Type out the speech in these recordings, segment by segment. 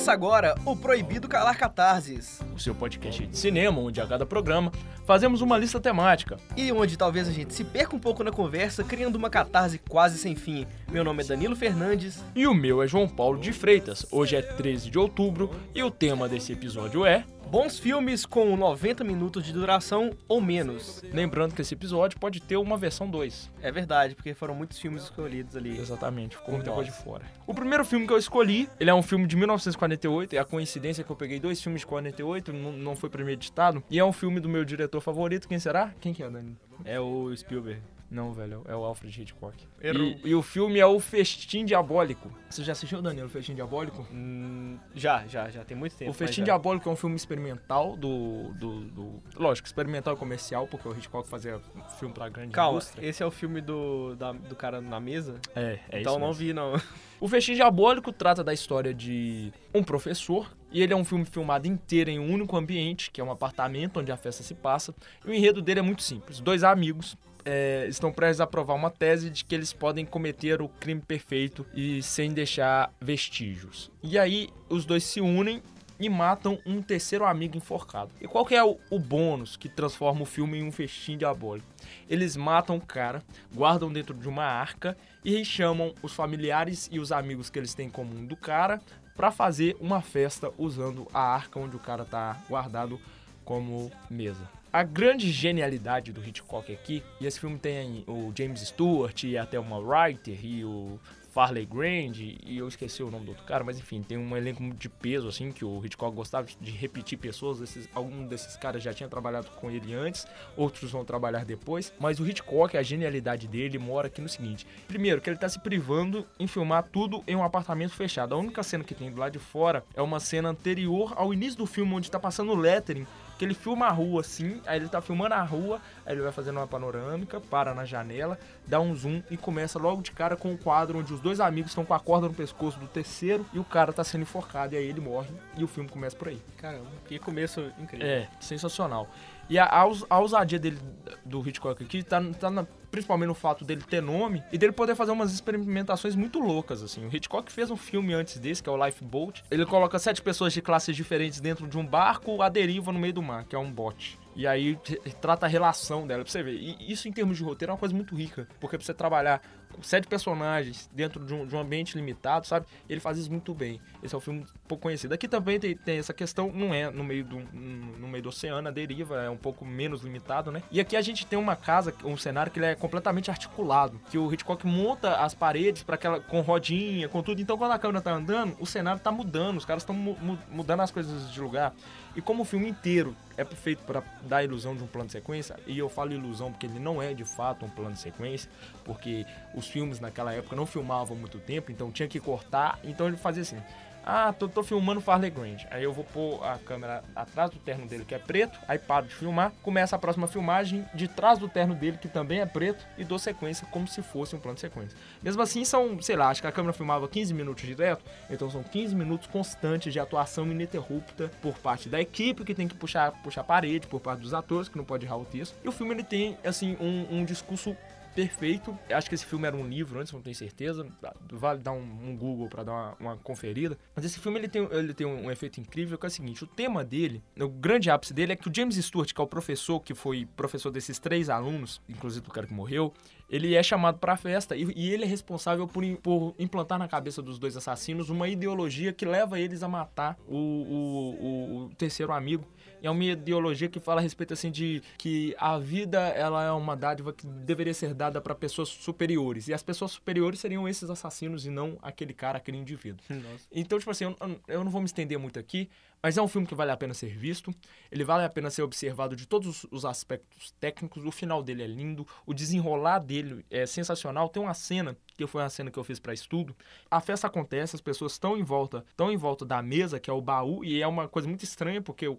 Começa agora o Proibido Calar Catarses. O seu podcast de cinema, onde a cada programa fazemos uma lista temática. E onde talvez a gente se perca um pouco na conversa, criando uma catarse quase sem fim. Meu nome é Danilo Fernandes. E o meu é João Paulo de Freitas. Hoje é 13 de outubro e o tema desse episódio é Bons filmes com 90 minutos de duração ou menos. Lembrando que esse episódio pode ter uma versão 2. É verdade, porque foram muitos filmes escolhidos ali. Exatamente, ficou muita coisa de fora. O primeiro filme que eu escolhi, ele é um filme de 1948, é a coincidência que eu peguei dois filmes de 48, não, não foi premeditado, e é um filme do meu diretor favorito, quem será? Quem que é, Danilo? É o Spielberg. Não, velho, é o Alfred Hitchcock. E, e o filme é o Festim Diabólico. Você já assistiu, Danilo, o Festim Diabólico? Hum, já, já, já. Tem muito tempo. O Festim. Diabólico é um filme experimental do, do, do- Lógico, experimental e comercial, porque o Hitchcock fazia filme pra grande Calma, indústria. esse é o filme do, da- do cara na mesa? É, é então isso não mesmo. vi, não. O Festim Diabólico trata da história de um professor, e ele é um filme filmado inteiro em um único ambiente, que é um apartamento onde a festa se passa. E o enredo dele é muito simples. Dois amigos é, estão prestes a provar uma tese de que eles podem cometer o crime perfeito e sem deixar vestígios. E aí os dois se unem e matam um terceiro amigo enforcado. E qual que é o, o bônus que transforma o filme em um festim diabólico? Eles matam o cara, guardam dentro de uma arca e chamam os familiares e os amigos que eles têm em comum do cara para fazer uma festa usando a arca onde o cara tá guardado como mesa. A grande genialidade do Hitchcock aqui, e esse filme tem o James Stewart e até uma Writer e o Farley Grand, e eu esqueci o nome do outro cara, mas enfim, tem um elenco de peso, assim, que o Hitchcock gostava de repetir pessoas, esses, algum desses caras já tinha trabalhado com ele antes, outros vão trabalhar depois, mas o Hitchcock, a genialidade dele mora aqui no seguinte, primeiro, que ele tá se privando em filmar tudo em um apartamento fechado, a única cena que tem do lado de fora é uma cena anterior ao início do filme, onde tá passando o lettering, que ele filma a rua assim, aí ele tá filmando a rua, aí ele vai fazendo uma panorâmica, para na janela, dá um zoom e começa logo de cara com o quadro onde os dois amigos estão com a corda no pescoço do terceiro e o cara tá sendo enforcado e aí ele morre e o filme começa por aí. Caramba, que começo incrível. É, sensacional. E a, a, a ousadia dele, do Hitchcock aqui, tá, tá na- principalmente no fato dele ter nome e dele poder fazer umas experimentações muito loucas, assim. O Hitchcock fez um filme antes desse, que é o Lifeboat. Ele coloca sete pessoas de classes diferentes dentro de um barco à deriva no meio do mar, que é um bote. E aí trata a relação dela, pra você ver. E isso em termos de roteiro é uma coisa muito rica, porque pra você trabalhar sete personagens dentro de um, de um ambiente limitado, sabe? Ele faz isso muito bem. Esse é um filme pouco conhecido. Aqui também tem, tem essa questão, não é no meio, do, no meio do oceano, a deriva é um pouco menos limitado, né? E aqui a gente tem uma casa, um cenário que ele é completamente articulado, que o Hitchcock monta as paredes para aquela com rodinha, com tudo. Então quando a câmera tá andando, o cenário tá mudando, os caras estão mudando as coisas de lugar. E como o filme inteiro é feito para dar a ilusão de um plano de sequência, e eu falo ilusão porque ele não é de fato um plano de sequência, porque os filmes naquela época não filmavam muito tempo, então tinha que cortar, então ele fazia assim. Ah, tô, tô filmando Farley Grand. Aí eu vou pôr a câmera atrás do terno dele, que é preto, aí paro de filmar, começa a próxima filmagem de trás do terno dele, que também é preto, e dou sequência como se fosse um plano de sequência. Mesmo assim, são, sei lá, acho que a câmera filmava 15 minutos direto, então são 15 minutos constantes de atuação ininterrupta por parte da equipe, que tem que puxar, puxar a parede, por parte dos atores, que não pode errar o texto. E o filme, ele tem, assim, um, um discurso perfeito. Acho que esse filme era um livro antes, não tenho certeza. Vale dar um, um Google pra dar uma, uma conferida. Mas esse filme ele tem, ele tem um, efeito incrível que é o seguinte: o tema dele, o grande ápice dele é que o James Stewart, que é o professor, que foi professor desses três alunos, inclusive do cara que morreu, ele é chamado pra festa e, e ele é responsável por, por implantar na cabeça dos dois assassinos uma ideologia que leva eles a matar o, o- o- o terceiro amigo. E é uma ideologia que fala a respeito assim de que a vida ela é uma dádiva que deveria ser dada para pessoas superiores. E as pessoas superiores seriam esses assassinos e não aquele cara, aquele indivíduo. Nossa. Então, tipo assim, eu, eu não vou me estender muito aqui, mas é um filme que vale a pena ser visto. Ele vale a pena ser observado de todos os- os aspectos técnicos. O final dele é lindo, o desenrolar dele é sensacional. Tem uma cena que foi uma cena que eu fiz para estudo. A festa acontece, as pessoas estão em volta, estão em volta da mesa, que é o baú, e é uma coisa muito estranha porque o,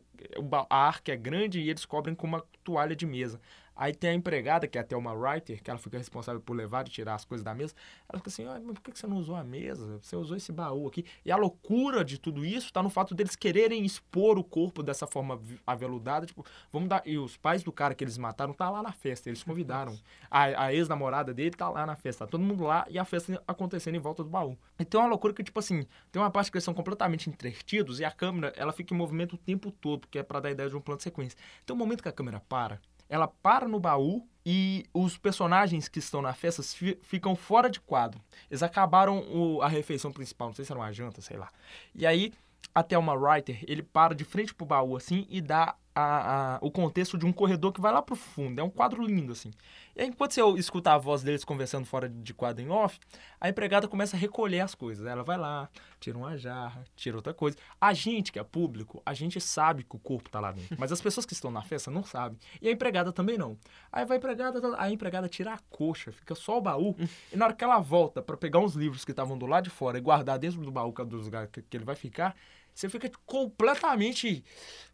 a arca é grande e eles cobrem com uma toalha de mesa. Aí tem a empregada, que é até uma writer, que ela fica responsável por levar e tirar as coisas da mesa. Ela fica assim, ah, mas por que você não usou a mesa? Você usou esse baú aqui. E a loucura de tudo isso tá no fato deles quererem expor o corpo dessa forma aveludada. Tipo, vamos dar. E os pais do cara que eles mataram tá lá na festa. Eles convidaram. A, a ex-namorada dele tá lá na festa. Tá todo mundo lá e a festa acontecendo em volta do baú. Então é uma loucura que, tipo assim, tem uma parte que eles são completamente entretidos e a câmera, ela fica em movimento o tempo todo, porque é pra dar a ideia de um plano de sequência. Tem um momento que a câmera para, ela para no baú e os personagens que estão na festa ficam fora de quadro. Eles acabaram o, a refeição principal, não sei se era uma janta, sei lá. E aí, até uma writer, ele para de frente pro baú assim e dá a, a, o contexto de um corredor que vai lá pro fundo. É um quadro lindo, assim. E aí, enquanto você escuta a voz deles conversando fora de quadro em off, a empregada começa a recolher as coisas. Ela vai lá, tira uma jarra, tira outra coisa. A gente, que é público, a gente sabe que o corpo tá lá dentro. Mas as pessoas que estão na festa não sabem. E a empregada também não. Aí vai a empregada, a empregada tira a coxa, fica só o baú. e na hora que ela volta para pegar uns livros que estavam do lado de fora e guardar dentro do baú, que é que ele vai ficar, você fica completamente.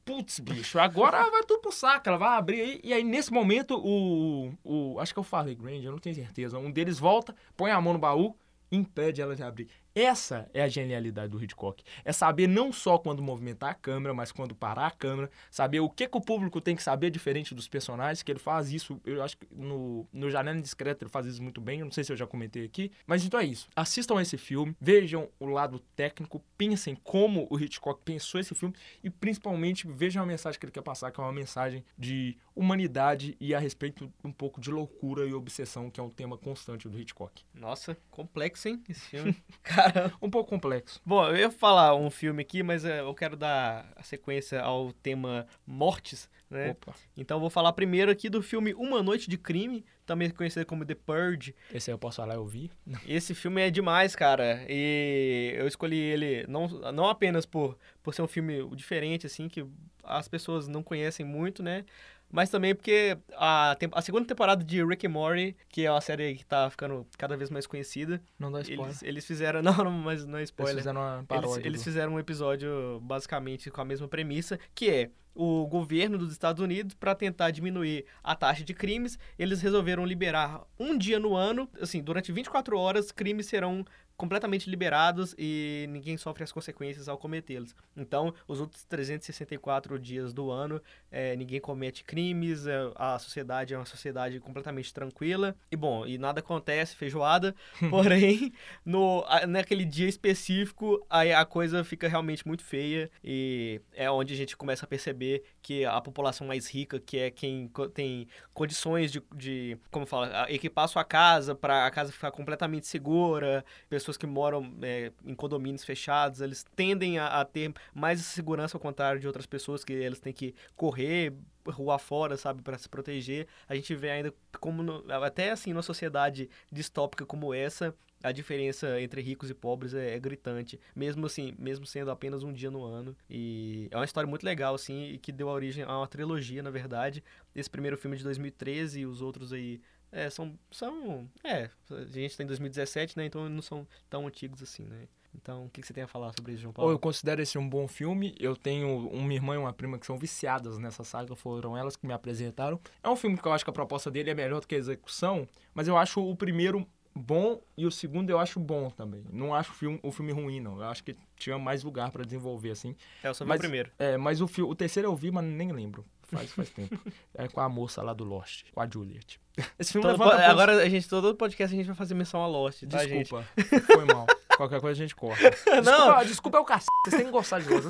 Putz, bicho, agora vai tudo pro saco. Ela vai abrir aí. E aí, nesse momento, o. o acho que o Farley Grand, eu não tenho certeza. Um deles volta, põe a mão no baú impede ela de abrir. Essa é a genialidade do Hitchcock. É saber não só quando movimentar a câmera, mas quando parar a câmera, saber o que, que o público tem que saber diferente dos personagens, que ele faz isso, eu acho que no, no Janela Indiscreta ele faz isso muito bem, eu não sei se eu já comentei aqui, mas então é isso. Assistam esse filme, vejam o lado técnico, pensem como o Hitchcock pensou esse filme e principalmente vejam a mensagem que ele quer passar, que é uma mensagem de humanidade e a respeito um pouco de loucura e obsessão, que é um tema constante do Hitchcock. Nossa, complexo, hein, esse filme. Cara, um pouco complexo. Bom, eu ia falar um filme aqui, mas eh, eu quero dar a sequência ao tema mortes, né? Opa. Então vou falar primeiro aqui do filme Uma Noite de Crime, também conhecido como The Purge. Esse aí eu posso falar, eu vi. Esse filme é demais, cara. E eu escolhi ele não, não apenas por, por ser um filme diferente, assim, que as pessoas não conhecem muito, né? Mas também porque a, a segunda temporada de Rick and Morty, que é uma série que tá ficando cada vez mais conhecida. Não dá spoiler. Eles, eles fizeram. Não, não, mas não é spoiler. Eles fizeram uma paródia. Eles, eles fizeram um episódio basicamente com a mesma premissa, que é o governo dos Estados Unidos, para tentar diminuir a taxa de crimes, eles resolveram liberar um dia no ano, assim, durante 24 horas, crimes serão completamente liberados e ninguém sofre as consequências ao cometê-los. Então, os outros 364 dias do ano, é, ninguém comete crimes, é, a sociedade é uma sociedade completamente tranquila. E bom, e nada acontece, feijoada. porém, no, naquele dia específico, aí a coisa fica realmente muito feia e é onde a gente começa a perceber que a população mais rica, que é quem tem condições de, de como fala, equipar sua casa para a casa ficar completamente segura, pessoas pessoas que moram é, em condomínios fechados, eles tendem a, a, ter mais segurança ao contrário de outras pessoas que eles têm que correr rua fora, sabe, para se proteger. A gente vê ainda como no, até assim numa sociedade distópica como essa, a diferença entre ricos e pobres é, é, gritante, mesmo assim, mesmo sendo apenas um dia no ano. E é uma história muito legal assim e que deu origem a uma trilogia, na verdade. Esse primeiro filme de 2013 e os outros aí é, são. são é, a gente está em 2017, né? Então não são tão antigos assim, né? Então, o que, você tem a falar sobre isso, João Paulo? Eu considero esse um bom filme. Eu tenho uma irmã e uma prima que são viciadas nessa saga, foram elas que me apresentaram. É um filme que eu acho que a proposta dele é melhor do que a execução, mas eu acho o primeiro bom e o segundo eu acho bom também. Não acho o filme, o filme ruim, não. Eu acho que tinha mais lugar para desenvolver, assim. É, eu só vi mas, o primeiro. É, mas o, o terceiro eu vi, mas nem lembro. Faz, faz tempo. É com a moça lá do Lost, com a Juliet. Esse filme todo, levanta Agora, a gente, todo podcast a gente vai fazer menção a Lost, tá, Desculpa, gente? foi mal. Qualquer coisa a gente corta. Desculpa, não. desculpa é o cacete, vocês têm que gostar de Lost.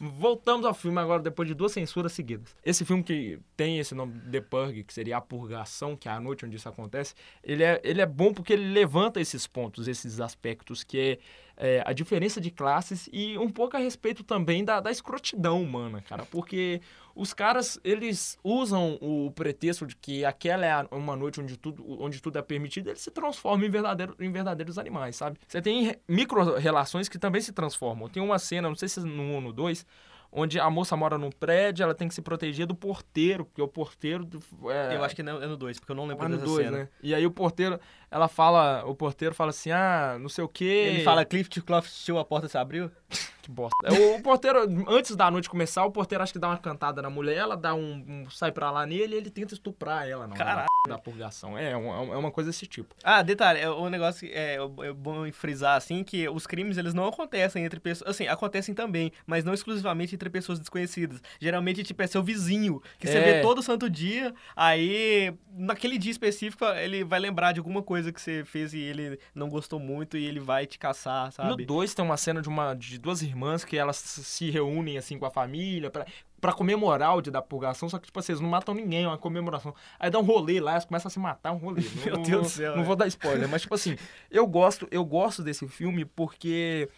Voltamos ao filme agora, depois de duas censuras seguidas. Esse filme que tem esse nome, The Purge, que seria a purgação, que é a noite onde isso acontece, ele é, ele é bom porque ele levanta esses pontos, esses aspectos, que é, é a diferença de classes e um pouco a respeito também da, da escrotidão humana, cara. Porque os caras, eles usam o pretexto de que aquela é uma noite onde tudo, onde tudo é permitido, eles se transformam em, verdadeiro, em verdadeiros animais, sabe? Você tem micro-relações que também se transformam. Tem uma cena, não sei se é no 1 ou no 2, onde a moça mora num prédio, ela tem que se proteger do porteiro, porque o porteiro... É... Eu acho que é no 2, porque eu não lembro ah, dessa dois, cena. Né? E aí o porteiro, ela fala, o porteiro fala assim, ah, não sei o quê... Ele fala, Cliff to Clough, a porta se abriu? que bosta. O, o porteiro, antes da noite começar, o porteiro acho que dá uma cantada na mulher, ela dá um, um sai pra lá nele e ele tenta estuprar ela na hora Caralho. Da, purgação. É, é uma, é uma coisa desse tipo. Ah, detalhe, é, o negócio é, é bom frisar assim que os crimes eles não acontecem entre pessoas, assim, acontecem também, mas não exclusivamente entre pessoas desconhecidas. Geralmente tipo é seu vizinho, que você É. vê todo santo dia, aí naquele dia específico ele vai lembrar de alguma coisa que você fez e ele não gostou muito e ele vai te caçar, No sabe? 2 tem uma cena de, uma, de duas irmãs que elas se reúnem assim com a família pra, pra comemorar o dia da purgação, só que tipo assim, eles não matam ninguém, é uma comemoração. Aí dá um rolê lá, elas começam a se matar, um rolê. Não- Meu não, Deus do céu, Não é. vou dar spoiler, mas tipo assim, eu gosto, eu gosto desse filme porque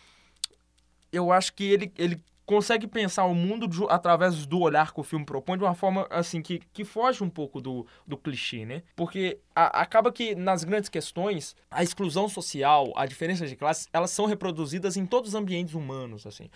eu acho que ele, ele consegue pensar o mundo de- através do olhar que o filme propõe de uma forma assim que, que foge um pouco do, do clichê, né? Porque a- acaba que nas grandes questões a exclusão social, a diferença de classes, elas são reproduzidas em todos os ambientes humanos, assim.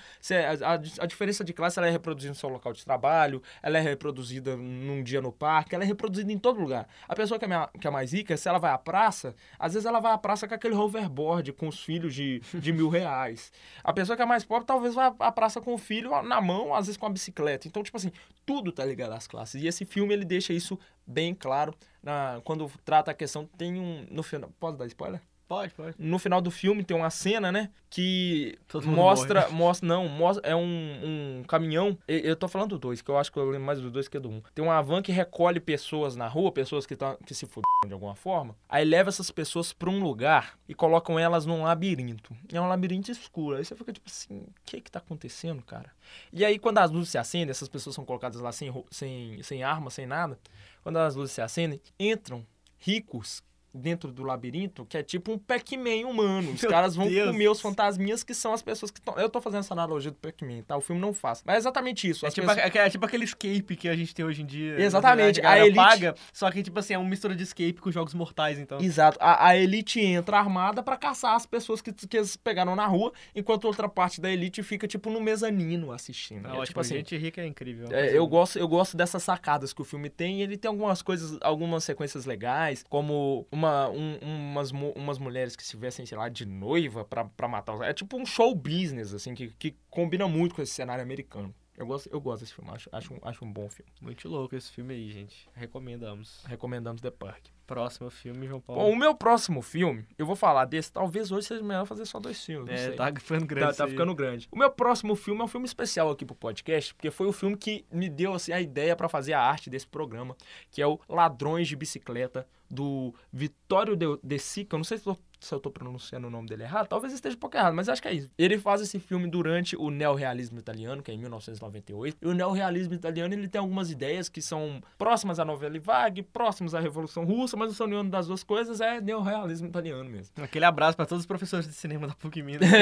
A, a- a diferença de classe ela é reproduzida no seu local de trabalho, ela é reproduzida num dia no parque, ela é reproduzida em todo lugar. A pessoa que é, mais, que é mais rica, se ela vai à praça, às vezes ela vai à praça com aquele hoverboard com os filhos de, de mil reais. A pessoa que é mais pobre talvez vá à praça com o filho na mão, às vezes com a bicicleta. Então, tipo assim, tudo tá ligado às classes. E esse filme ele deixa isso bem claro na, quando trata a questão. Tem um. No final. Posso dar spoiler? Pode, pode. No final do filme tem uma cena, né? Que mostra. Mostra. Não, mostra. É um, um caminhão. e- Eu tô falando do dois, que eu acho que eu lembro mais do dois que do um. Tem uma van que recolhe pessoas na rua, pessoas que, tão, que se fuderam de alguma forma. Aí leva essas pessoas pra um lugar e colocam elas num labirinto. E é um labirinto escuro. Aí você fica tipo assim: o que que tá acontecendo, cara? E aí, quando as luzes se acendem, essas pessoas são colocadas lá sem, sem, sem arma, sem nada. Quando as luzes se acendem, entram ricos dentro do labirinto, que é tipo um Pac-Man humano. Os Meu caras vão Deus. comer os fantasminhas que são as pessoas que estão... Eu tô fazendo essa analogia do Pac-Man, tá? O filme não faz. Mas é exatamente isso. É tipo, pessoas- é, é tipo aquele escape que a gente tem hoje em dia. Exatamente, Na verdade, a a Elite- paga, só que, tipo assim, é uma mistura de escape com jogos mortais, então. Exato. A, a elite entra armada pra caçar as pessoas que, que eles pegaram na rua, enquanto outra parte da elite fica, tipo, no mezanino assistindo. É É, ótimo, tipo assim, gente rica é incrível. É, eu, gosto, eu gosto dessas sacadas que o filme tem. e Ele tem algumas coisas, algumas sequências legais, como uma, um- umas, umas mulheres que se vestem, sei lá, de noiva pra, pra matar os. É tipo um show business, assim, que, que combina muito com esse cenário americano. Eu gosto, eu gosto desse filme, acho, acho, um- acho um bom filme. Muito louco esse filme aí, gente. Recomendamos. Recomendamos The Park. Próximo filme, João Paulo. Bom, o meu próximo filme, eu vou falar desse, talvez hoje seja melhor fazer só dois filmes. é, tá ficando grande. Tá, tá ficando grande. O meu próximo filme é um filme especial aqui pro podcast, porque foi o filme que me deu assim, a ideia pra fazer a arte desse programa, que é o Ladrões de Bicicleta, do Vittorio De, De Sica. Eu não sei se eu, se eu tô pronunciando o nome dele errado, talvez esteja um pouco errado, mas acho que é isso. Ele faz esse filme durante o neorrealismo italiano, que é em 1998. E o neorrealismo italiano, ele tem algumas ideias que são próximas à novela vague, próximas à Revolução Russa, mas são nenhuma das duas coisas, é neorrealismo italiano mesmo. Aquele abraço pra todos os professores de cinema da PUC Minas.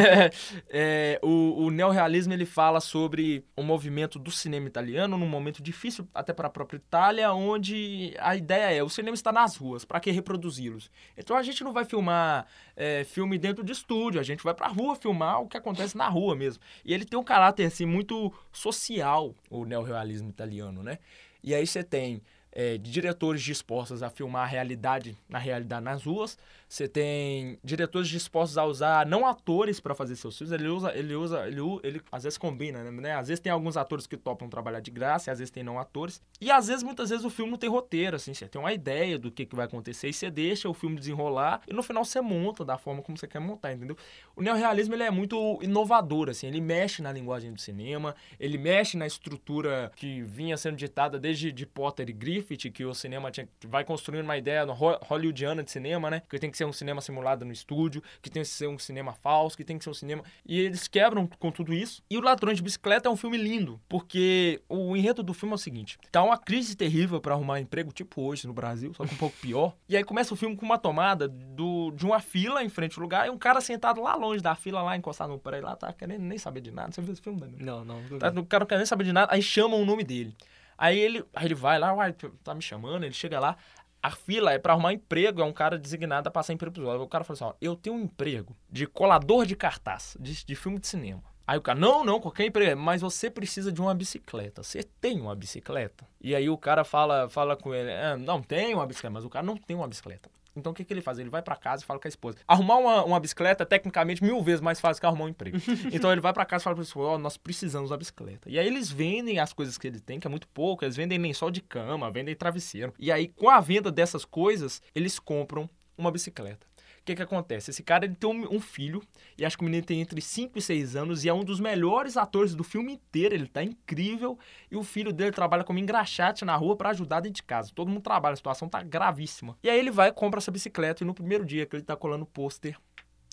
É, o, o neorrealismo ele fala sobre o movimento do cinema italiano num momento difícil até para a própria Itália, onde a ideia é o cinema está nas ruas, para que reproduzi-los? Então a gente não vai filmar é, filme dentro de estúdio, a gente vai para a rua filmar o que acontece na rua mesmo. E ele tem um caráter assim muito social, o neorrealismo italiano, né? E aí você tem é, diretores dispostos a filmar a realidade na realidade nas ruas. Você tem diretores dispostos a usar não atores para fazer seus filmes. Ele usa, ele usa, ele, ele às vezes combina, né? Às vezes tem alguns atores que topam trabalhar de graça, às vezes tem não atores. E às vezes, muitas vezes, o filme não tem roteiro, assim. Você tem uma ideia do que, que vai acontecer e você deixa o filme desenrolar e no final você monta da forma como você quer montar, entendeu? O neorrealismo, ele é muito inovador, assim. Ele mexe na linguagem do cinema, ele mexe na estrutura que vinha sendo ditada desde de Potter e Griffith, que o cinema tinha, vai construindo uma ideia hollywoodiana de cinema, né? Que tem que ser um cinema simulado no estúdio, que tem que ser um cinema falso, que tem que ser um cinema... E eles quebram com tudo isso. E o Ladrões de Bicicleta é um filme lindo, porque o enredo do filme é o seguinte. Tá uma crise terrível para arrumar emprego, tipo hoje no Brasil, só que um pouco pior. E aí começa o filme com uma tomada do, de uma fila em frente ao lugar e um cara sentado lá longe da fila, lá encostado no prédio, lá tá querendo nem saber de nada. Você viu esse filme, Danilo? Não, não. nunca Tá, o cara não quer nem saber de nada, aí chamam o nome dele. Aí ele, aí ele vai lá, uai, tá me chamando, ele chega lá. A fila é pra arrumar emprego, é um cara designado a passar emprego pros outros. O cara fala assim, ó, eu tenho um emprego de colador de cartaz, de, de filme de cinema. Aí o cara, não, não, qualquer emprego, mas você precisa de uma bicicleta. Você tem uma bicicleta? E aí o cara fala, fala com ele, "Ah, não, tem uma bicicleta, mas o cara não tem uma bicicleta. Então o que, que ele faz? Ele vai pra casa e fala com a esposa. Arrumar uma, uma bicicleta é tecnicamente mil vezes mais fácil que arrumar um emprego. então ele vai pra casa e fala pra esposa, ó, nós precisamos da bicicleta. E aí eles vendem as coisas que ele tem, que é muito pouco, eles vendem lençol de cama, vendem travesseiro. E aí, com a venda dessas coisas, eles compram uma bicicleta. O que, que acontece? Esse cara ele tem um, um, filho, e acho que o menino tem entre 5 e 6 anos, e é um dos melhores atores do filme inteiro, ele tá incrível, e o filho dele trabalha como engraxate na rua para ajudar dentro de casa. Todo mundo trabalha, a situação tá gravíssima. E aí ele vai compra essa bicicleta, e no primeiro dia que ele tá colando o pôster,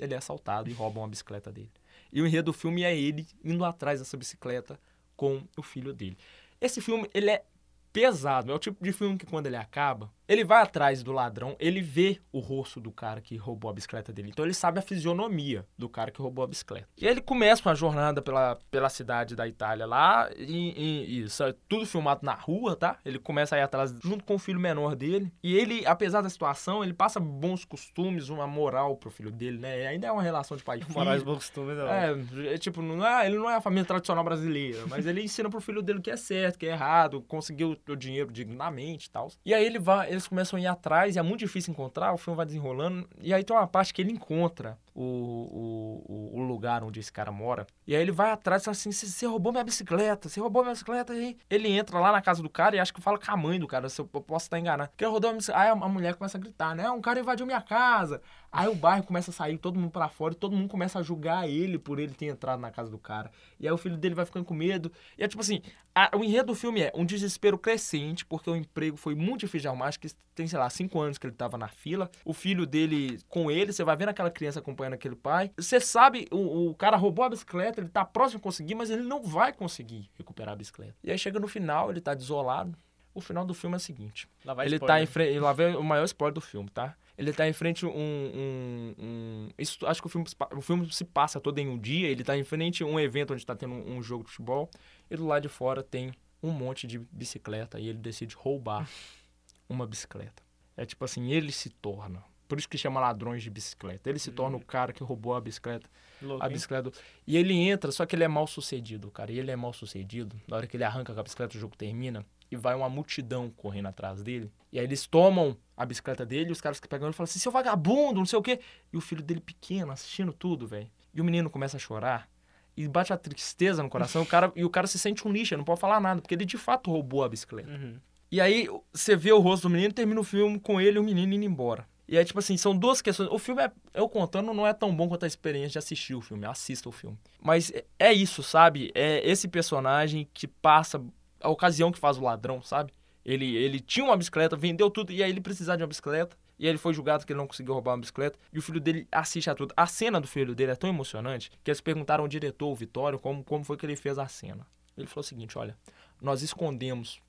ele é assaltado e roubam a bicicleta dele. E o enredo do filme é ele indo atrás dessa bicicleta com o filho dele. Esse filme, ele é pesado. É o tipo de filme que quando ele acaba, ele vai atrás do ladrão, ele vê o rosto do cara que roubou a bicicleta dele. Então ele sabe a fisionomia do cara que roubou a bicicleta. E ele começa uma jornada pela, pela cidade da Itália lá, e, e isso é tudo filmado na rua, tá? Ele começa a ir atrás junto com o filho menor dele. E ele, apesar da situação, ele passa bons costumes, uma moral pro filho dele, né? E ainda é uma relação de pai e filho. Morais bons costumes, não. É, é tipo, não é, ele não é a família tradicional brasileira, mas ele ensina pro filho dele o que é certo, o que é errado, conseguiu o dinheiro dignamente e tal. E aí ele vai, eles começam a ir atrás, e é muito difícil encontrar, o filme vai desenrolando, e aí tem uma parte que ele encontra o, o, o lugar onde esse cara mora, e aí ele vai atrás e fala assim, você roubou minha bicicleta, você roubou minha bicicleta, e ele entra lá na casa do cara e acha que fala com a mãe do cara, se eu posso estar enganado, que roubou minha bicicleta, aí a, a mulher começa a gritar, né, um cara invadiu minha casa, aí o bairro começa a sair, todo mundo para fora, e todo mundo começa a julgar ele por ele ter entrado na casa do cara, e aí o filho dele vai ficando com medo, e é tipo assim, a, o enredo do filme é um desespero crescente, porque o emprego foi muito difícil de arrumar, acho que tem, sei lá, cinco anos que ele tava na fila. O filho dele com ele, você vai vendo aquela criança acompanhando aquele pai. Você sabe, o, o cara roubou a bicicleta, ele tá próximo de conseguir, mas ele não vai conseguir recuperar a bicicleta. E aí chega no final, ele tá desolado. O final do filme é o seguinte. Lá vai ele spoiler. tá em frente. Lá vem o maior spoiler do filme, tá? Ele tá em frente um. um, um isso, acho que o filme, o filme se passa todo em um dia. Ele tá em frente a um evento onde tá tendo um, um jogo de futebol. E do lado de fora tem um monte de bicicleta. E ele decide roubar uma bicicleta. É tipo assim, ele se torna. Por isso que chama ladrões de bicicleta. Ele se Uhum. torna o cara que roubou a bicicleta. Louco, A bicicleta. do- E ele entra, só que ele é mal sucedido, cara. E ele é mal sucedido. Na hora que ele arranca com a bicicleta, o jogo termina. E vai uma multidão correndo atrás dele. E aí eles tomam a bicicleta dele. E os caras que pegam ele falam assim: seu vagabundo, não sei o quê. E o filho dele pequeno, assistindo tudo, velho. E o menino começa a chorar. E bate a tristeza no coração. o cara, e o cara se sente um lixo, ele não pode falar nada. Porque ele de fato roubou a bicicleta. Uhum. E aí você vê o rosto do menino e termina o filme com ele e o menino indo embora. E aí, tipo assim, são duas questões. O filme, é, eu contando, não é tão bom quanto a experiência de assistir o filme. Assista o filme. Mas é- é isso, sabe? É esse personagem que passa a ocasião que faz o ladrão, sabe? Ele, ele tinha uma bicicleta, vendeu tudo, e aí ele precisava de uma bicicleta. E aí ele foi julgado que ele não conseguiu roubar uma bicicleta. E o filho dele assiste a tudo. A cena do filho dele é tão emocionante que eles perguntaram ao diretor, o Vitório, como, como foi que ele fez a cena. Ele falou o seguinte: olha, nós escondemos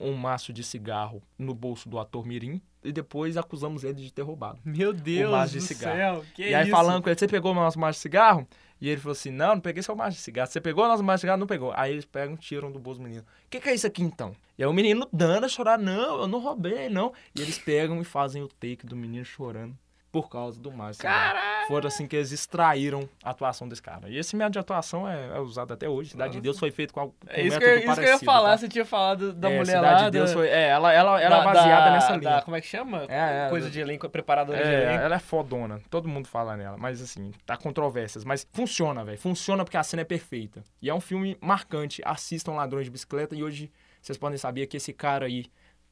um maço de cigarro no bolso do ator Mirim e depois acusamos ele de ter roubado. Meu Deus maço de do cigarro. céu, que e aí isso? falando com ele, você pegou o nosso maço de cigarro? E ele falou assim, não, não peguei seu maço de cigarro. Você pegou o nosso maço de cigarro? Não pegou. Aí eles pegam e tiram do bolso do menino. O que, que é isso aqui então? E aí o menino dando a chorar, não, eu não roubei, não. E eles pegam e fazem o take do menino chorando por causa do maço de cigarro. Caralho! Foram assim que eles extraíram a atuação desse cara. E esse método de atuação é, é usado até hoje. Cidade de Deus foi feito com, com É um isso que, método eu, isso que eu ia parecido, falar, tá? você tinha falado da é, mulher Cidade lá. de Deus da- foi. É, ela, ela era da- baseada da- nessa linha. como é que chama? É, é, Coisa de elenco, preparadora de É, elenco. ela é fodona. Todo mundo fala nela. Mas assim, tá controvérsias. Mas funciona, velho. Funciona porque a cena é perfeita. E é um filme marcante. Assistam Ladrões de Bicicleta. E hoje vocês podem saber que esse cara aí,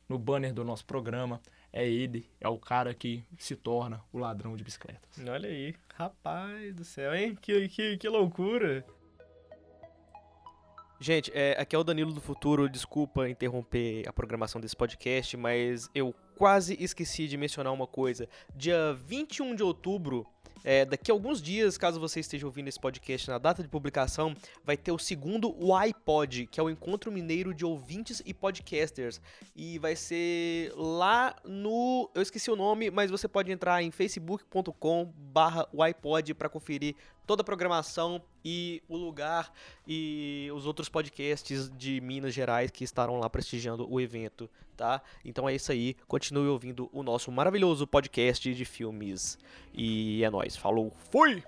no banner do nosso programa, é ele. É o cara que se torna o ladrão de bicicletas. Olha aí. Rapaz do céu, hein? Que, que, que loucura. Gente, é, aqui é o Danilo do Futuro. Desculpa interromper a programação desse podcast, mas eu quase esqueci de mencionar uma coisa. Dia 21 de outubro, é, daqui a alguns dias, caso você esteja ouvindo esse podcast na data de publicação, vai ter o segundo iPod, que é o Encontro Mineiro de Ouvintes e Podcasters. E vai ser lá no. Eu esqueci o nome, mas você pode entrar em facebook.com barra iPod para conferir toda a programação e o lugar e os outros podcasts de Minas Gerais que estarão lá prestigiando o evento, tá? Então é isso aí, continue ouvindo o nosso maravilhoso podcast de filmes. E é nóis, falou, fui!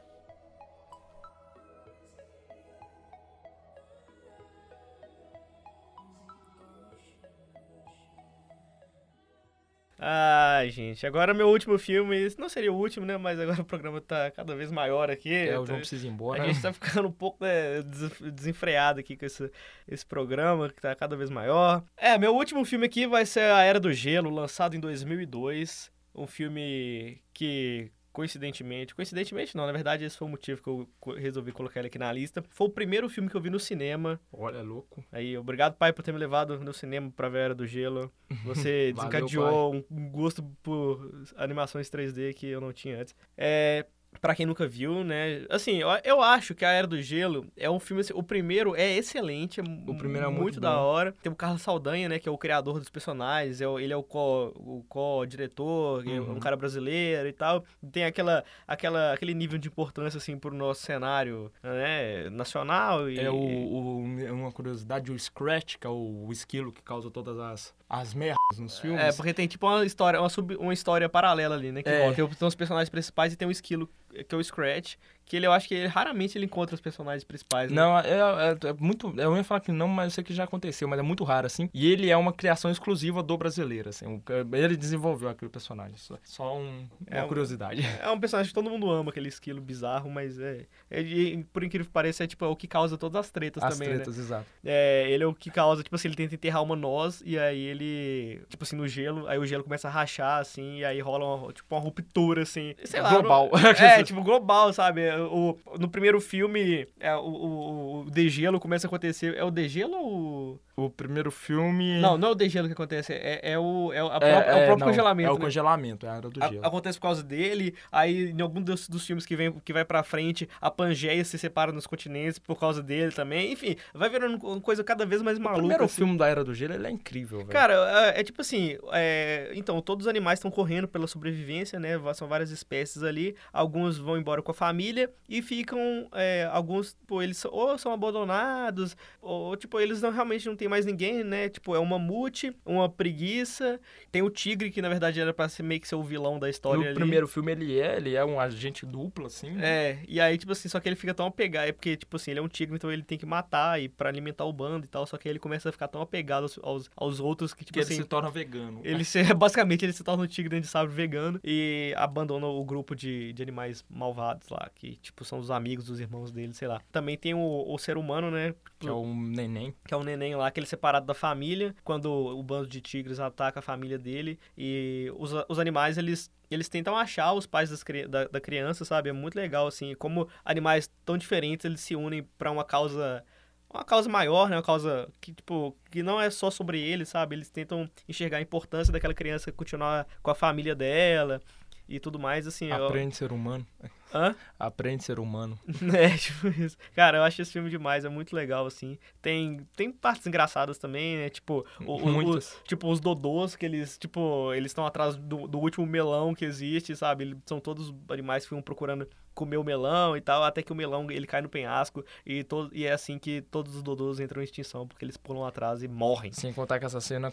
Ai, Ai, gente, agora meu último filme, não seria o último, né? Mas agora o programa tá cada vez maior aqui. É, o João precisa ir embora. A gente tá ficando um pouco né, des- desenfreado aqui com esse, esse programa, que tá cada vez maior. É, meu último filme aqui vai ser A Era do Gelo, lançado em 2002. Um filme que, coincidentemente... Coincidentemente não, na verdade esse foi o motivo que eu resolvi colocar ele aqui na lista. Foi o primeiro filme que eu vi no cinema. Olha, louco. Aí, obrigado, pai, por ter me levado no cinema pra Era do Gelo. Você Valeu, desencadeou um um gosto por animações 3D que eu não tinha antes. É... Pra quem nunca viu, né? Assim, eu, eu acho que A Era do Gelo é um filme... assim, o primeiro é excelente. O primeiro é muito da bom. hora. Tem o Carlos Saldanha, né? Que é o criador dos personagens. É o- ele é o co- co-diretor, é Uhum. um cara brasileiro e tal. Tem aquela, aquela, aquele nível de importância, assim, pro nosso cenário né, nacional. E, É o, o- uma curiosidade, o Scratch, que é o, o esquilo que causa todas as, as merdas nos filmes. É, porque tem tipo uma história, uma, sub- uma história paralela ali, né? Que É. rola. tem, tem os personagens principais e tem o esquilo, que é o Scratch, que ele, eu acho que ele, raramente ele encontra os personagens principais, né? Não, é, é- é muito. Eu ia falar que não, mas eu sei que já aconteceu, mas é muito raro, assim. E ele é uma criação exclusiva do brasileiro, assim. o- ele desenvolveu aquele personagem. Só, só um- É uma um- curiosidade. É um personagem que todo mundo ama, aquele esquilo bizarro, mas é... Ele, por incrível que pareça, é tipo é o que causa todas as tretas As também, né? tretas, exato. É, ele é o que causa, tipo assim, ele tenta enterrar uma noz e aí ele, tipo assim, no gelo, aí o gelo começa a rachar, assim, e aí rola uma, tipo, uma ruptura, assim, sei lá. Global. no- é, tipo, global, sabe? O, no primeiro filme, é, o, o, o degelo começa a acontecer, é o degelo ou... O primeiro filme. Não, não é o degelo que acontece, é, é o, é, o- a é, própria- é o é, próprio não, congelamento, É o né? congelamento, é a era do A- gelo. acontece por causa dele, aí em algum dos, dos filmes que, vem, que vai pra frente, a Pangeia se separa nos continentes por causa dele também, enfim, vai virando uma coisa cada vez mais O maluca. primeiro assim. filme da Era do Gelo, ele é incrível, velho. Cara, é, é tipo assim, é, então, todos os animais estão correndo pela sobrevivência, né? São várias espécies ali. Alguns vão embora com a família e ficam. é, alguns, tipo, eles ou são abandonados, ou, tipo, eles não realmente não tem mais ninguém, né? Tipo, é um mamute, uma preguiça. Tem o tigre, que na verdade era pra ser meio que ser o vilão da história no ali. primeiro filme ele é, ele é um agente duplo, assim. É, e aí, tipo assim, só que ele fica tão apegado, é porque, tipo assim, ele é um tigre, então ele tem que matar e pra alimentar o bando e tal, só que aí ele começa a ficar tão apegado aos, aos, aos outros que, tipo que assim... ele se torna vegano. Ele se, basicamente ele se torna um tigre sabre vegano e abandona o grupo de, de animais malvados lá, que tipo são os amigos dos irmãos dele, sei lá. Também tem o, o ser humano, né? Que é um neném. Que é o neném lá, aquele separado da família, quando o bando de tigres ataca a família dele. E os, os animais, eles, eles tentam achar os pais das, da, da criança, sabe? É muito legal, assim, como animais tão diferentes, eles se unem pra uma causa uma causa maior, né? Uma causa que, tipo, que não é só sobre eles, sabe? Eles tentam enxergar a importância daquela criança continuar com a família dela e tudo mais, assim. eu- Aprende ser humano. Hã? Aprende ser humano. É, tipo isso. Cara, eu acho esse filme demais, é muito legal, assim. Tem, tem partes engraçadas também, né? Tipo, o, o- o- tipo, os dodôs, que eles, tipo, eles estão atrás do, do último melão que existe, sabe? Eles são todos animais que ficam procurando comer o melão e tal, até que o melão, ele cai no penhasco e, todo, e é assim que todos os dodôs entram em extinção, porque eles pulam atrás e morrem. Sem contar que essa cena.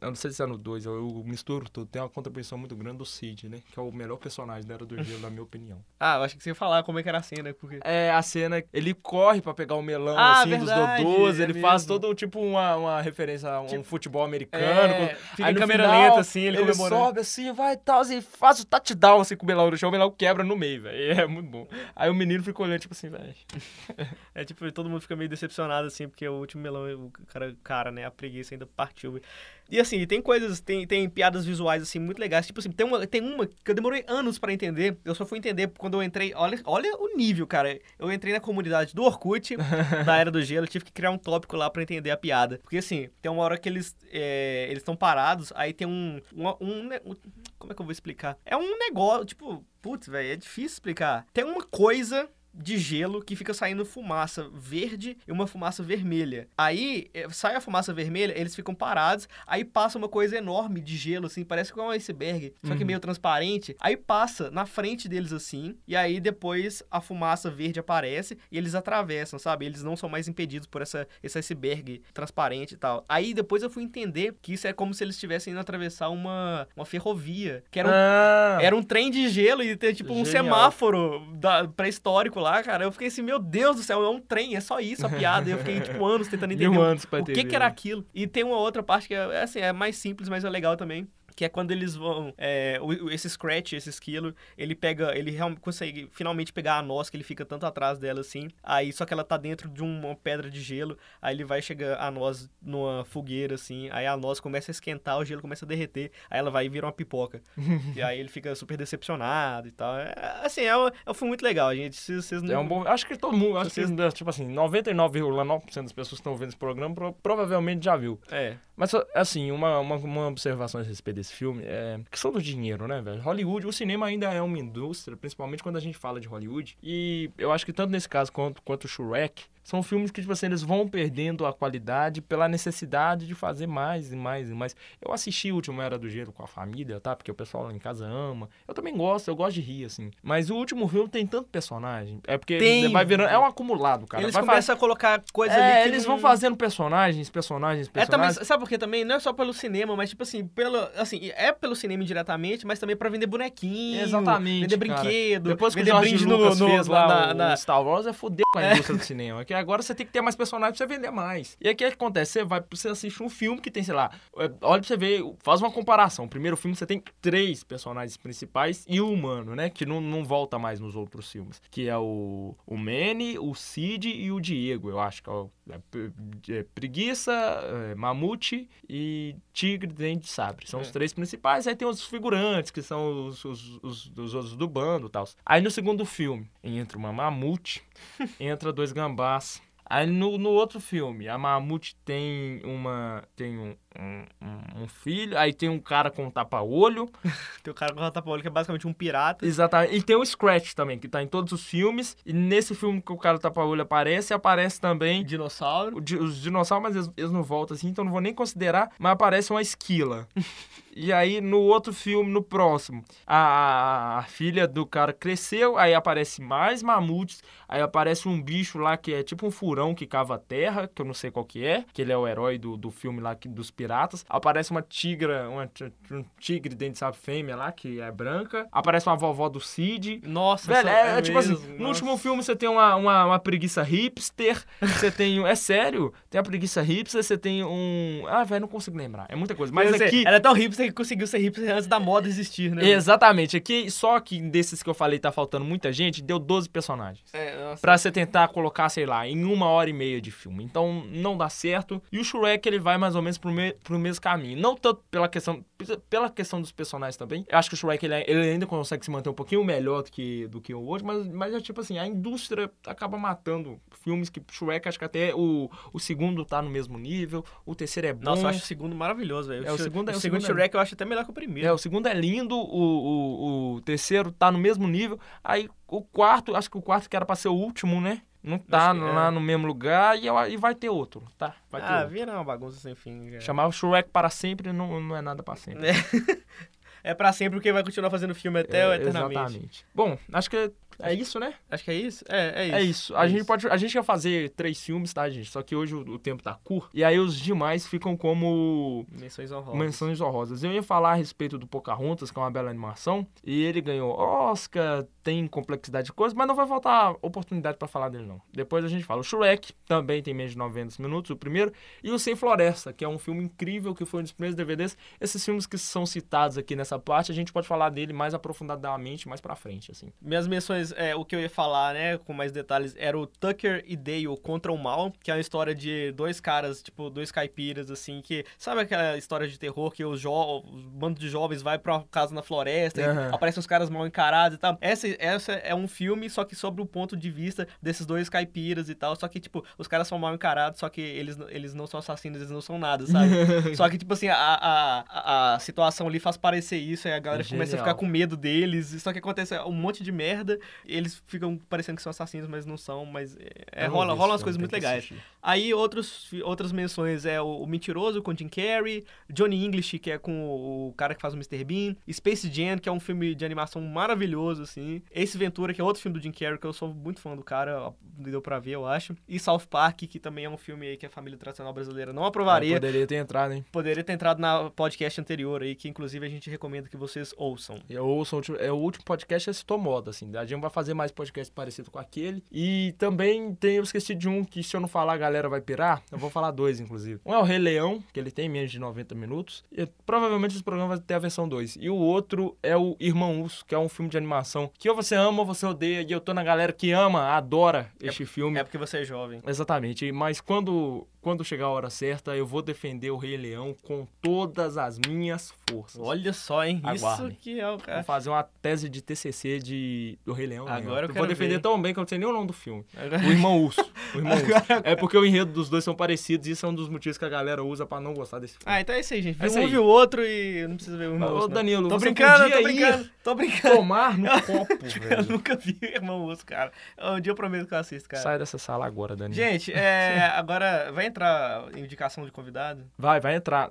Eu não sei se é no 2, eu, misturo tudo. Tem uma contribuição muito grande do Cid, né? Que é o melhor personagem da Era do Gelo, na minha opinião. Ah, eu acho que você ia falar como é que era a cena, porque... É a cena. Ele corre pra pegar o melão, Ah, assim, verdade, dos Dodôs. é ele faz mesmo. todo, tipo, uma, uma referência a um Tipo, futebol americano. É, com- fica Aí em câmera final, lenta, assim, ele, Ele comemorando. sobe assim, vai e tal, e faz o touchdown assim com o melão no chão, o melão quebra no meio, velho. É muito bom. Aí o menino fica olhando, tipo assim, velho. É tipo, todo mundo fica meio decepcionado, assim, porque o último melão, o cara, cara, né, a preguiça ainda partiu. E assim, tem coisas, tem, tem piadas visuais, assim, muito legais. Tipo assim, tem uma, tem uma que eu demorei anos pra entender. Eu só fui entender quando eu entrei. Olha, olha o nível, cara. Eu entrei na comunidade do Orkut, da Era do Gelo, tive que criar um tópico lá pra entender a piada. Porque assim, tem uma hora que eles é, eles estão parados, aí tem um, um, um, um- Como é que eu vou explicar? É um negócio, tipo, putz, velho, é difícil explicar. Tem uma coisa de gelo que fica saindo fumaça verde e uma fumaça vermelha. Aí eh, sai a fumaça vermelha, eles ficam parados, aí passa uma coisa enorme de gelo, assim, parece que é um iceberg, só que Uhum. meio transparente. Aí passa na frente deles assim, e aí depois a fumaça verde aparece e eles atravessam, sabe? Eles não são mais impedidos por essa, esse iceberg transparente e tal. Aí depois eu fui entender que isso é como se eles estivessem indo atravessar uma, uma ferrovia, que era um Ah, era um trem de gelo e ter, tipo, um Genial. semáforo da- pré-histórico lá, cara. Eu fiquei assim, meu Deus do céu, é um trem, é só isso a piada. E eu fiquei, tipo, anos tentando entender mil o- anos pra o que que era aquilo. E tem uma outra parte que é, é assim, é mais simples, mas é legal também. Que é quando eles vão. É, esse Scratch, esse esquilo, ele pega. Ele consegue finalmente pegar a noz, que ele fica tanto atrás dela assim. Aí só que ela tá dentro de uma pedra de gelo. Aí ele vai chegar a noz numa fogueira, assim. Aí a noz começa a esquentar, o gelo começa a derreter. Aí ela vai e vira uma pipoca. e aí ele fica super decepcionado e tal. É, assim, é um, é um filme muito legal, gente. Se vocês não. É um bom. Acho que todo mundo, acho Vocês- que, tipo assim, 99,9% das pessoas que estão vendo esse programa pro- provavelmente já viu. É. Mas, assim, uma, uma, uma observação a respeito desse filme é questão do dinheiro, né, velho? Hollywood, o cinema ainda é uma indústria, principalmente quando a gente fala de Hollywood. E eu acho que tanto nesse caso quanto, quanto o Shrek, são filmes que, tipo assim, eles vão perdendo a qualidade pela necessidade de fazer mais e mais e mais. Eu assisti o último Era do Gelo com a família, tá? Porque o pessoal lá em casa ama. Eu também gosto, eu gosto de rir, assim. Mas o último filme tem tanto personagem. É porque Tem. vai virando. É um acumulado, cara. eles vai começam a colocar coisa é, ali que eles não- vão fazendo personagens, personagens, É também, personagens. sabe por quê também? Não é só pelo cinema, mas tipo assim, pelo, assim, é pelo cinema indiretamente, mas também pra vender bonequinho, Exatamente, vender cara. brinquedo, Depois que o vender Jorge brinde Lucas no, no, fez lá na- o na- Star Wars, é foder com a indústria do cinema. Que agora você tem que ter mais personagens pra você vender mais. E aí o que acontece? Você vai, você assiste um filme que tem, sei lá, é, olha pra você ver, faz uma comparação. O primeiro filme você tem três personagens principais e o humano, né? Que não, não volta mais nos outros filmes. Que é o, o Manny, o Cid e o Diego, eu acho que é, o, é, é Preguiça, é, Mamute e Tigre Dente de Sabre. São os É. três principais. Aí tem os figurantes, que são os, os, os, os outros do bando e tal. Aí no segundo filme, entra uma mamute, entra dois gambás. Aí no, no outro filme, a mamute tem uma. tem um, um, um- um filho, aí tem um cara com um tapa-olho. Tem o cara com o tapa-olho, que é basicamente um pirata. Exatamente. E tem o Scratch também, que tá em todos os filmes. E nesse filme que o cara tapa-olho aparece, aparece também Dinossauro. di- os dinossauros, mas eles, eles não voltam assim, então não vou nem considerar, mas aparece uma esquila. e aí, no outro filme, no próximo, a, a filha do cara cresceu, aí aparece mais mamutes, aí aparece um bicho lá que é tipo um furão que cava a terra, que eu não sei qual que é, que ele é o herói do, do filme lá que- dos piratas. Aparece uma tigra, uma, um tigre dentro de sabe, fêmea lá, que é branca. Aparece uma vovó do Cid. Nossa, Velho, é, é tipo mesmo, assim, no nossa. último filme você tem uma, uma, uma preguiça hipster, você tem, é sério, tem a preguiça hipster, você tem um, ah, velho, não consigo lembrar, é muita coisa, mas sei, aqui, Ela é tão hipster que conseguiu ser hipster antes da moda existir, né? exatamente, aqui, só que desses que eu falei tá faltando muita gente, deu 12 personagens. É, Pra você tentar colocar, sei lá, em uma hora e meia de filme. Então, não dá certo. E o Shrek, ele vai mais ou menos pro, me- pro mesmo caminho. Não tanto pela questão, pela questão dos personagens também. Eu acho que o Shrek, ele, ele ainda consegue se manter um pouquinho melhor do que, do que o outro. Mas, mas é tipo assim, a indústria acaba matando filmes que Shrek, acho que até o, o segundo tá no mesmo nível. O terceiro é bom. Nossa, eu acho o segundo maravilhoso, velho. É, o segundo é- o o segundo segundo é- Shrek eu acho até melhor que o primeiro. É, o segundo é lindo, o, o, o terceiro tá no mesmo nível. Aí o quarto, acho que o quarto que era pra ser o último, né? Não tá que é. lá no mesmo lugar e, e vai ter outro, tá? Vai ter ah, outro. vira uma bagunça sem fim. cara. Chamar o Shrek para sempre não, não é nada para sempre. É pra sempre porque vai continuar fazendo filme até É, eternamente. Exatamente. Bom, acho que é isso, né? Acho que é isso? É, é isso. É isso. A gente pode, a gente ia fazer três filmes, tá, gente? Só que hoje o, o tempo tá curto. E aí os demais ficam como Menções honrosas. menções honrosas. Eu ia falar a respeito do Pocahontas, que é uma bela animação, e ele ganhou Oscar, tem complexidade de coisas, mas não vai faltar oportunidade pra falar dele, não. Depois a gente fala. O Shrek também tem menos de 90 minutos, o primeiro, e o Sem Floresta, que é um filme incrível, que foi um dos primeiros DVDs. Esses filmes que são citados aqui nessa parte, a gente pode falar dele mais aprofundadamente, mais pra frente, assim. Minhas menções, é, o que eu ia falar, né, com mais detalhes, era o Tucker e Dale contra o mal, que é uma história de dois caras, tipo, dois caipiras, assim, que... Sabe aquela história de terror que os, jo os bando de jovens vai pra casa na floresta Aham. e aparecem os caras mal encarados e tal? Essa, essa é um filme, só que sobre o ponto de vista desses dois caipiras e tal, só que, tipo, os caras são mal encarados, só que eles, eles não são assassinos, eles não são nada, sabe? só que, tipo assim, a, a, a, situação ali faz parecer isso, aí a galera É começa a genial. ficar com medo deles, só que acontece um monte de merda, eles ficam parecendo que são assassinos, mas não são, mas é, não rola, rola umas coisas muito legais. assistir. Aí outros, outras menções é o, o Mentiroso com Jim Carrey, Johnny English, que é com o, o cara que faz o Mr. Bean, Space Jam, que é um filme de animação maravilhoso, assim, Ace Ventura, que é outro filme do Jim Carrey, que eu sou muito fã do cara, deu pra ver, eu acho. E South Park, que também é um filme aí que a família tradicional brasileira não aprovaria. É, poderia ter entrado, hein? Poderia ter entrado na podcast anterior aí, que inclusive a gente recomenda que vocês ouçam. Eu ouço, é o último podcast, esse moda, assim. A gente vai fazer mais podcast parecido com aquele. E também tem, eu esqueci de um que se eu não falar a galera vai pirar. Eu vou falar dois, inclusive. Um é o Rei Leão, que ele tem menos de 90 minutos. E provavelmente esse programa vai ter a versão 2. E o outro é o Irmão Urso, que é um filme de animação que ou você ama ou você odeia. E eu tô na galera que ama, adora este é, filme. É porque você é jovem. Exatamente. Mas quando quando chegar a hora certa, eu vou defender o Rei Leão com todas as minhas forças. Olha só, hein? Aguardem. Isso que é o cara. Vou fazer uma tese de TCC de do Rei Leão. Agora eu, eu vou defender ver. tão bem que eu não sei nem o nome do filme. Agora... O Irmão Urso. O Irmão Urso. É porque o enredo dos dois são parecidos e isso é um dos motivos que a galera usa pra não gostar desse filme. Ah, então é isso aí, gente. É um aí. viu o outro e não precisa ver o Irmão Ô, Urso. Danilo, tô você brincando, tô brincando. Tô brincando. Tomar no copo, velho. Eu nunca vi o Irmão Urso, cara. Um dia eu prometo que eu assisto, cara. Sai dessa sala agora, Danilo. Gente, é, agora vai entrar indicação de convidado? Vai, vai entrar.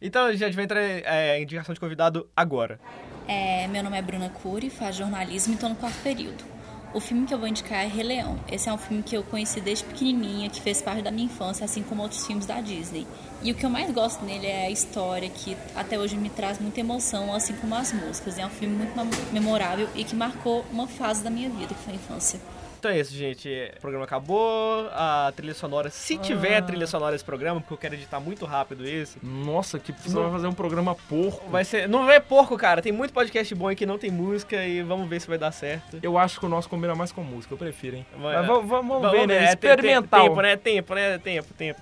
Então, gente, vai entrar é, indicação de convidado agora. É, meu nome é Bruna Cury, faço jornalismo e estou no quarto período. O filme que eu vou indicar é Rei Leão. Esse é um filme que eu conheci desde pequenininha, que fez parte da minha infância, assim como outros filmes da Disney. E o que eu mais gosto nele é a história, que até hoje me traz muita emoção, assim como as músicas. É um filme muito memorável e que marcou uma fase da minha vida, que foi a infância. Então é isso, gente. O programa acabou. A trilha sonora, se tiver Ah. trilha sonora esse programa, porque eu quero editar muito rápido esse. Nossa, que você Não. vai fazer um programa porco. Vai ser. Não é porco, cara. Tem muito podcast bom aí que não tem música e vamos ver se vai dar certo. Eu acho que o nosso combina mais com música, eu prefiro, hein? Vai- Mas vamos, vamos Vamos ver, né? é, tem- tem- Experimental. Tempo, né? Tempo, né? Tempo, tempo.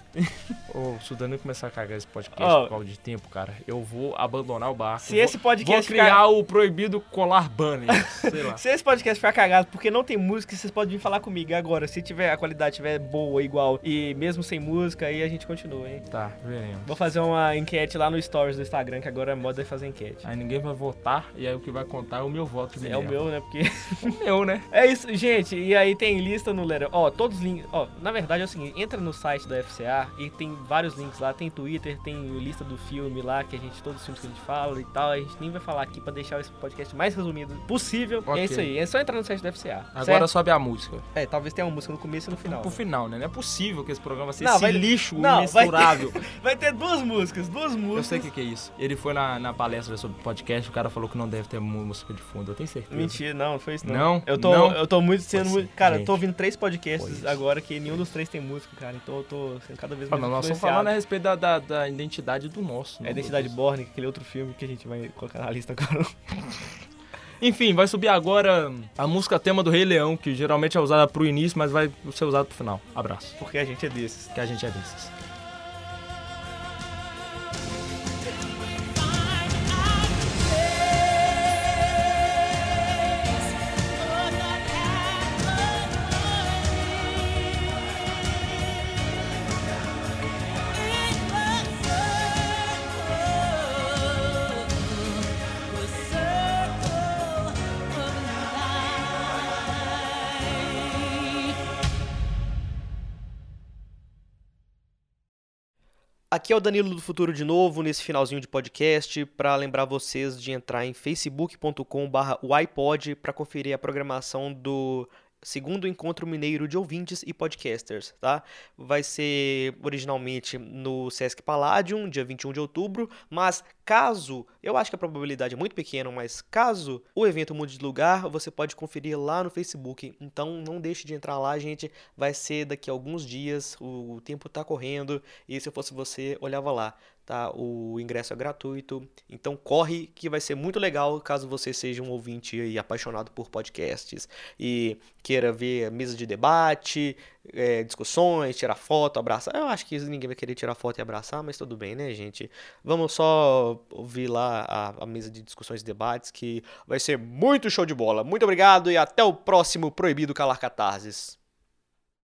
Ô, se o Danilo começar a cagar esse podcast Ó. por causa de tempo, cara, eu vou abandonar o barco. Se Vou- esse podcast Vou criar ficar- o proibido colar banner, sei lá. Se esse podcast ficar cagado porque não tem música, vocês podem vir falar comigo agora. Se tiver a qualidade tiver boa, igual, e mesmo sem música, aí a gente continua, hein? Tá, veremos. Vou fazer uma enquete lá no Stories do Instagram, que agora é moda fazer enquete. Aí ninguém vai votar, e aí o que vai contar é o meu voto. É o meu, né? Porque. O meu, né? É isso, gente. E aí tem lista no Letter. Ó, todos os links. Ó, na verdade é o seguinte: entra no site da FCA e tem vários links lá. Tem Twitter, tem lista do filme lá, que a gente, todos os filmes que a gente fala e tal. A gente nem vai falar aqui pra deixar esse podcast mais resumido possível. E Ok. é isso aí. É só entrar no site da FCA. Agora certo? sobe a música. É, talvez tenha uma música no começo e no final. Pro final, né? Não é possível que esse programa seja esse vai- lixo Não, vai imensurável. Vai ter duas músicas, duas Eu músicas. sei o que, que é isso. Ele foi na, na palestra sobre podcast, o cara falou que não deve ter música de fundo. Eu tenho certeza. Mentira, não, não foi isso não. Não? Eu tô, Não? eu tô muito sendo muito. é, Cara, eu gente. tô ouvindo três podcasts agora que nenhum dos três tem música, cara. Então eu tô sendo cada vez Ah, mais. mas nós influenciado. falando a respeito da, da, da identidade do nosso. É né? Identidade Borne, aquele outro filme que a gente vai colocar na lista agora. Enfim, vai subir agora a música tema do Rei Leão, que geralmente é usada pro início, mas vai ser usada pro final. Abraço. Porque a gente é desses. Que a gente é desses. Aqui é o Danilo do Futuro de novo, nesse finalzinho de podcast, para lembrar vocês de entrar em facebook.com/ypod para conferir a programação do segundo encontro mineiro de ouvintes e podcasters, tá? Vai ser originalmente no Sesc Palladium, dia 21 de outubro, mas caso, eu acho que a probabilidade é muito pequena, mas caso o evento mude de lugar, você pode conferir lá no Facebook. Então não deixe de entrar lá, gente. Vai ser daqui a alguns dias, o tempo tá correndo e se eu fosse você, olhava lá. Tá, o ingresso é gratuito, então corre que vai ser muito legal caso você seja um ouvinte aí apaixonado por podcasts e queira ver mesa de debate, é, discussões, tirar foto, abraçar. Eu acho que ninguém vai querer tirar foto e abraçar, mas tudo bem, né, gente? Vamos só ouvir lá a, a mesa de discussões e debates que vai ser muito show de bola. Muito obrigado e até o próximo Proibido Calar Catarses.